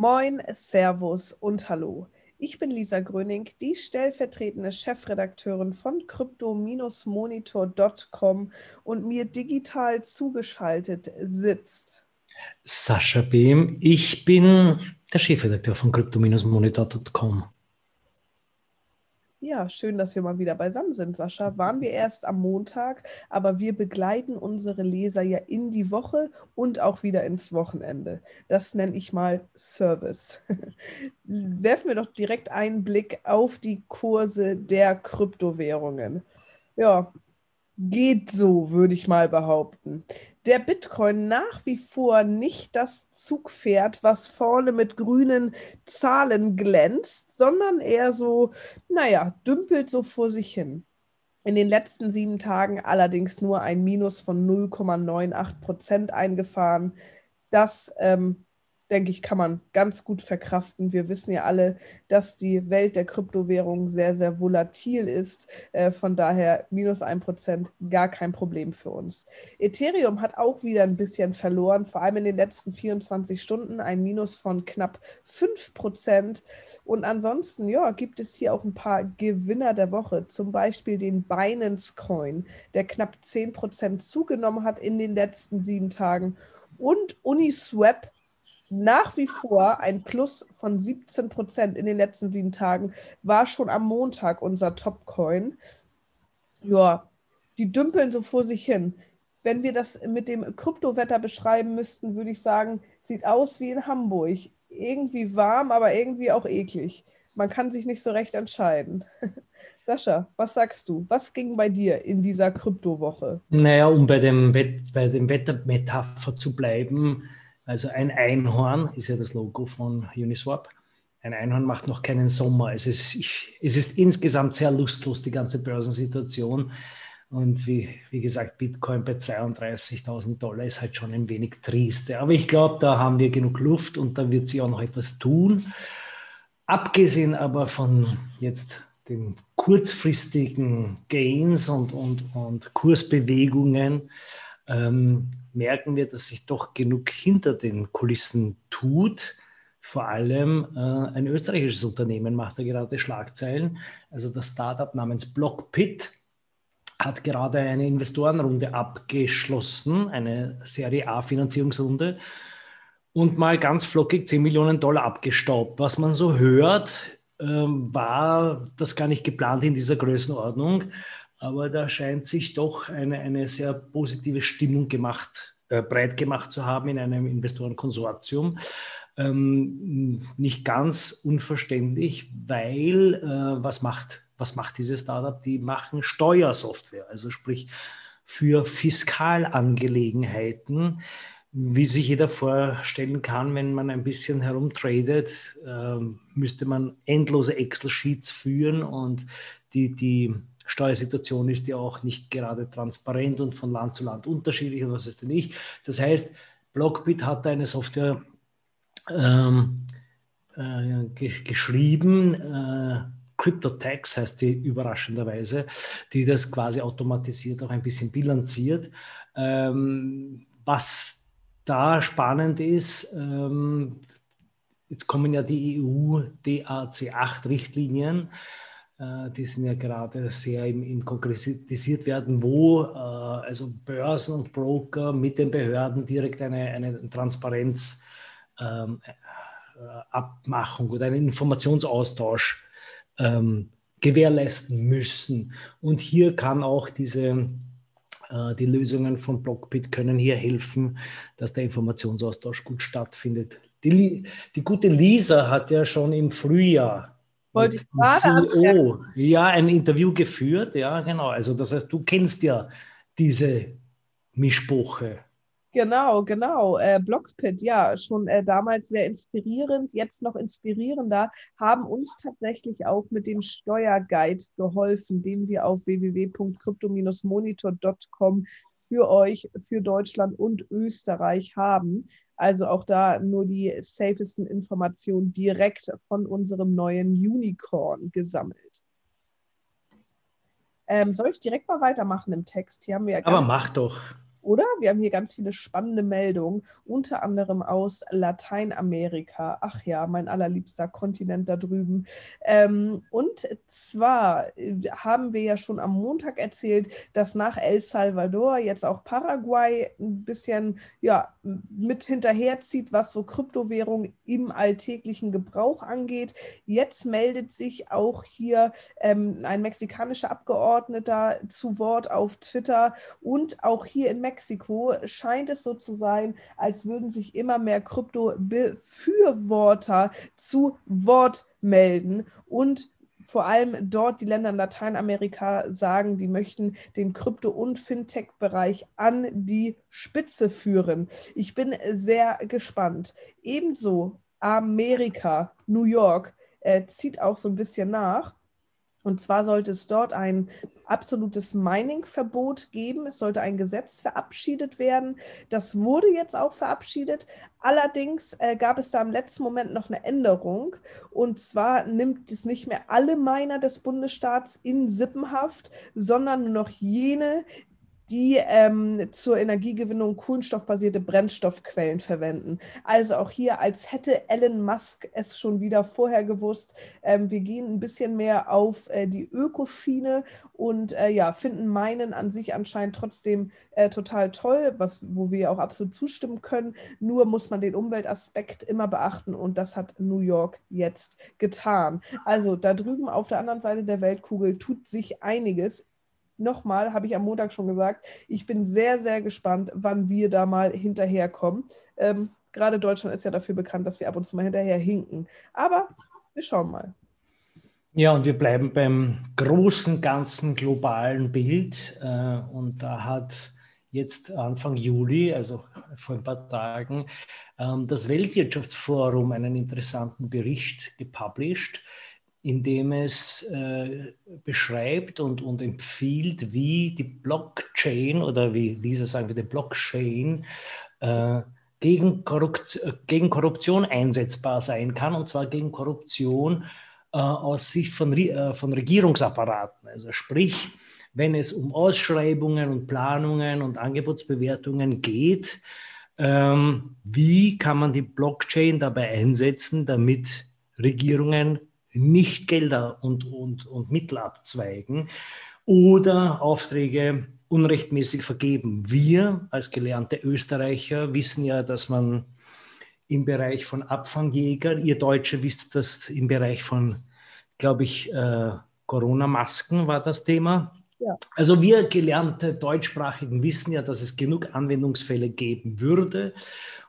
Moin, Servus und Hallo. Ich bin Lisa Gröning, die stellvertretende Chefredakteurin von crypto-monitor.com und mir digital zugeschaltet sitzt Sascha Behm. Ich bin der Chefredakteur von crypto-monitor.com. Ja, schön, dass wir mal wieder beisammen sind, Sascha. Waren wir erst am Montag, aber wir begleiten unsere Leser ja in die Woche und auch wieder ins Wochenende. Das nenne ich mal Service. Werfen wir doch direkt einen Blick auf die Kurse der Kryptowährungen. Ja, geht so, würde ich mal behaupten der Bitcoin nach wie vor nicht das Zugpferd, was vorne mit grünen Zahlen glänzt, sondern eher so, naja, dümpelt so vor sich hin. In den letzten sieben Tagen allerdings nur ein Minus von 0,98 Prozent eingefahren. Das ähm, denke ich, kann man ganz gut verkraften. Wir wissen ja alle, dass die Welt der Kryptowährungen sehr, sehr volatil ist. Äh, von daher minus ein Prozent gar kein Problem für uns. Ethereum hat auch wieder ein bisschen verloren, vor allem in den letzten 24 Stunden ein Minus von knapp 5 Prozent. Und ansonsten, ja, gibt es hier auch ein paar Gewinner der Woche, zum Beispiel den Binance Coin, der knapp 10 Prozent zugenommen hat in den letzten sieben Tagen. Und Uniswap nach wie vor ein Plus von 17 Prozent in den letzten sieben Tagen, war schon am Montag unser Top-Coin. Ja, die dümpeln so vor sich hin. Wenn wir das mit dem Kryptowetter beschreiben müssten, würde ich sagen, sieht aus wie in Hamburg. Irgendwie warm, aber irgendwie auch eklig. Man kann sich nicht so recht entscheiden. Sascha, was sagst du? Was ging bei dir in dieser Kryptowoche? Naja, um bei dem, Wett, bei dem Wettermetapher zu bleiben, also ein Einhorn ist ja das Logo von Uniswap. Ein Einhorn macht noch keinen Sommer. Es ist, es ist insgesamt sehr lustlos, die ganze Börsensituation. Und wie, wie gesagt, Bitcoin bei 32.000 Dollar ist halt schon ein wenig triste. Aber ich glaube, da haben wir genug Luft und da wird sich auch noch etwas tun. Abgesehen aber von jetzt den kurzfristigen Gains und, und, und Kursbewegungen ähm, merken wir, dass sich doch genug hinter den Kulissen tut. Vor allem äh, ein österreichisches Unternehmen macht da gerade Schlagzeilen. Also das Startup namens Blockpit hat gerade eine Investorenrunde abgeschlossen, eine Serie A Finanzierungsrunde und mal ganz flockig 10 Millionen Dollar abgestaubt. Was man so hört, ähm, war das gar nicht geplant in dieser Größenordnung. Aber da scheint sich doch eine, eine sehr positive Stimmung gemacht, äh, breit gemacht zu haben in einem Investorenkonsortium. Ähm, nicht ganz unverständlich, weil äh, was, macht, was macht dieses Startup? Die machen Steuersoftware, also sprich für Fiskalangelegenheiten. Wie sich jeder vorstellen kann, wenn man ein bisschen herumtradet, äh, müsste man endlose Excel-Sheets führen und die, die Steuersituation ist ja auch nicht gerade transparent und von Land zu Land unterschiedlich und was ist denn nicht. Das heißt, Blockbit hat eine Software ähm, äh, ge geschrieben, äh, CryptoTax heißt die überraschenderweise, die das quasi automatisiert auch ein bisschen bilanziert. Ähm, was da spannend ist, ähm, jetzt kommen ja die EU-DAC8-Richtlinien. Äh, die sind ja gerade sehr im, im konkretisiert werden, wo äh, also Börsen und Broker mit den Behörden direkt eine, eine Transparenz ähm, äh, oder einen Informationsaustausch ähm, gewährleisten müssen. Und hier kann auch diese äh, die Lösungen von Blockbit können hier helfen, dass der Informationsaustausch gut stattfindet. Die, die gute Lisa hat ja schon im Frühjahr wollte ich gerade CEO, ja, ein Interview geführt, ja, genau. Also das heißt, du kennst ja diese Mischbuche. Genau, genau. Äh, Blockpit, ja, schon äh, damals sehr inspirierend, jetzt noch inspirierender, haben uns tatsächlich auch mit dem Steuerguide geholfen, den wir auf www.crypto-monitor.com für euch, für Deutschland und Österreich haben. Also auch da nur die safesten Informationen direkt von unserem neuen Unicorn gesammelt. Ähm, soll ich direkt mal weitermachen im Text? Hier haben wir ja Aber mach doch. Oder? Wir haben hier ganz viele spannende Meldungen, unter anderem aus Lateinamerika. Ach ja, mein allerliebster Kontinent da drüben. Ähm, und zwar äh, haben wir ja schon am Montag erzählt, dass nach El Salvador jetzt auch Paraguay ein bisschen ja, mit hinterherzieht, was so Kryptowährung im alltäglichen Gebrauch angeht. Jetzt meldet sich auch hier ähm, ein mexikanischer Abgeordneter zu Wort auf Twitter und auch hier in Mexiko scheint es so zu sein, als würden sich immer mehr Krypto-Befürworter zu Wort melden und vor allem dort die Länder in Lateinamerika sagen, die möchten den Krypto- und Fintech-Bereich an die Spitze führen. Ich bin sehr gespannt. Ebenso Amerika, New York, äh, zieht auch so ein bisschen nach. Und zwar sollte es dort ein absolutes Mining-Verbot geben. Es sollte ein Gesetz verabschiedet werden. Das wurde jetzt auch verabschiedet. Allerdings äh, gab es da im letzten Moment noch eine Änderung. Und zwar nimmt es nicht mehr alle Miner des Bundesstaats in Sippenhaft, sondern nur noch jene, die ähm, zur Energiegewinnung kohlenstoffbasierte Brennstoffquellen verwenden. Also auch hier, als hätte Elon Musk es schon wieder vorher gewusst. Ähm, wir gehen ein bisschen mehr auf äh, die Ökoschiene und äh, ja, finden meinen an sich anscheinend trotzdem äh, total toll, was, wo wir auch absolut zustimmen können. Nur muss man den Umweltaspekt immer beachten und das hat New York jetzt getan. Also da drüben auf der anderen Seite der Weltkugel tut sich einiges nochmal, habe ich am Montag schon gesagt, ich bin sehr, sehr gespannt, wann wir da mal hinterherkommen. Ähm, Gerade Deutschland ist ja dafür bekannt, dass wir ab und zu mal hinterher hinken. Aber wir schauen mal. Ja, und wir bleiben beim großen, ganzen globalen Bild. Äh, und da hat jetzt Anfang Juli, also vor ein paar Tagen, ähm, das Weltwirtschaftsforum einen interessanten Bericht gepublished indem es äh, beschreibt und, und empfiehlt, wie die Blockchain oder wie diese sagen wir, die Blockchain äh, gegen, Korrupt, gegen Korruption einsetzbar sein kann, und zwar gegen Korruption äh, aus Sicht von, äh, von Regierungsapparaten. Also sprich, wenn es um Ausschreibungen und Planungen und Angebotsbewertungen geht, ähm, wie kann man die Blockchain dabei einsetzen, damit Regierungen nicht Gelder und, und, und Mittel abzweigen oder Aufträge unrechtmäßig vergeben. Wir als gelernte Österreicher wissen ja, dass man im Bereich von Abfangjägern, ihr Deutsche wisst das im Bereich von, glaube ich, äh, Corona-Masken war das Thema. Also wir gelernte Deutschsprachigen wissen ja, dass es genug Anwendungsfälle geben würde.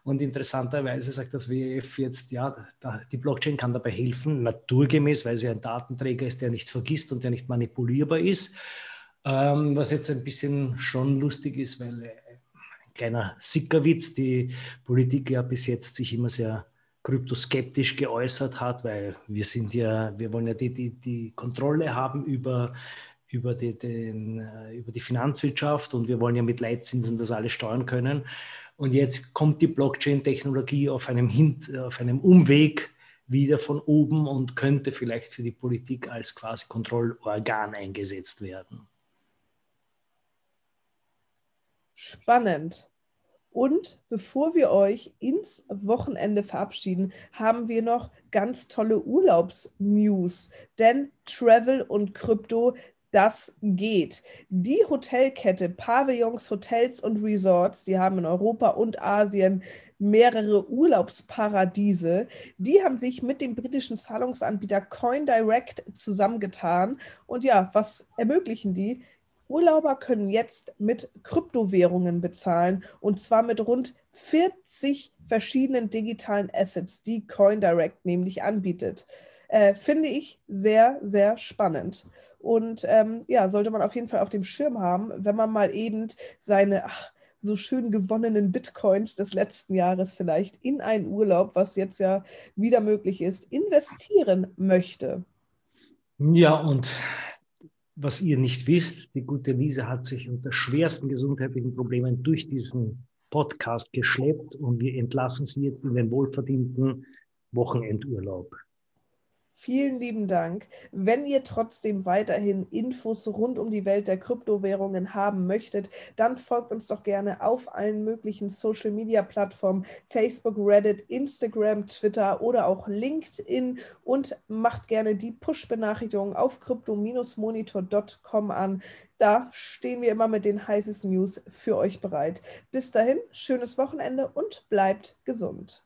Und interessanterweise sagt das WEF jetzt, ja, die Blockchain kann dabei helfen, naturgemäß, weil sie ein Datenträger ist, der nicht vergisst und der nicht manipulierbar ist. Ähm, was jetzt ein bisschen schon lustig ist, weil äh, ein kleiner Sickerwitz, die Politik ja bis jetzt sich immer sehr kryptoskeptisch geäußert hat, weil wir sind ja, wir wollen ja die, die, die Kontrolle haben über, über, die, den, äh, über die Finanzwirtschaft und wir wollen ja mit Leitzinsen das alles steuern können. Und jetzt kommt die Blockchain-Technologie auf einem, auf einem Umweg wieder von oben und könnte vielleicht für die Politik als quasi Kontrollorgan eingesetzt werden. Spannend. Und bevor wir euch ins Wochenende verabschieden, haben wir noch ganz tolle Urlaubsnews. Denn Travel und Krypto das geht. Die Hotelkette Pavillons, Hotels und Resorts, die haben in Europa und Asien mehrere Urlaubsparadiese. Die haben sich mit dem britischen Zahlungsanbieter CoinDirect zusammengetan. Und ja, was ermöglichen die? Urlauber können jetzt mit Kryptowährungen bezahlen und zwar mit rund 40 verschiedenen digitalen Assets, die CoinDirect nämlich anbietet. Äh, finde ich sehr, sehr spannend. Und ähm, ja, sollte man auf jeden Fall auf dem Schirm haben, wenn man mal eben seine ach, so schön gewonnenen Bitcoins des letzten Jahres vielleicht in einen Urlaub, was jetzt ja wieder möglich ist, investieren möchte. Ja, und was ihr nicht wisst, die gute Lisa hat sich unter schwersten gesundheitlichen Problemen durch diesen Podcast geschleppt und wir entlassen sie jetzt in den wohlverdienten Wochenendurlaub. Vielen lieben Dank. Wenn ihr trotzdem weiterhin Infos rund um die Welt der Kryptowährungen haben möchtet, dann folgt uns doch gerne auf allen möglichen Social-Media-Plattformen, Facebook, Reddit, Instagram, Twitter oder auch LinkedIn und macht gerne die Push-Benachrichtigungen auf crypto-monitor.com an. Da stehen wir immer mit den heißesten News für euch bereit. Bis dahin, schönes Wochenende und bleibt gesund.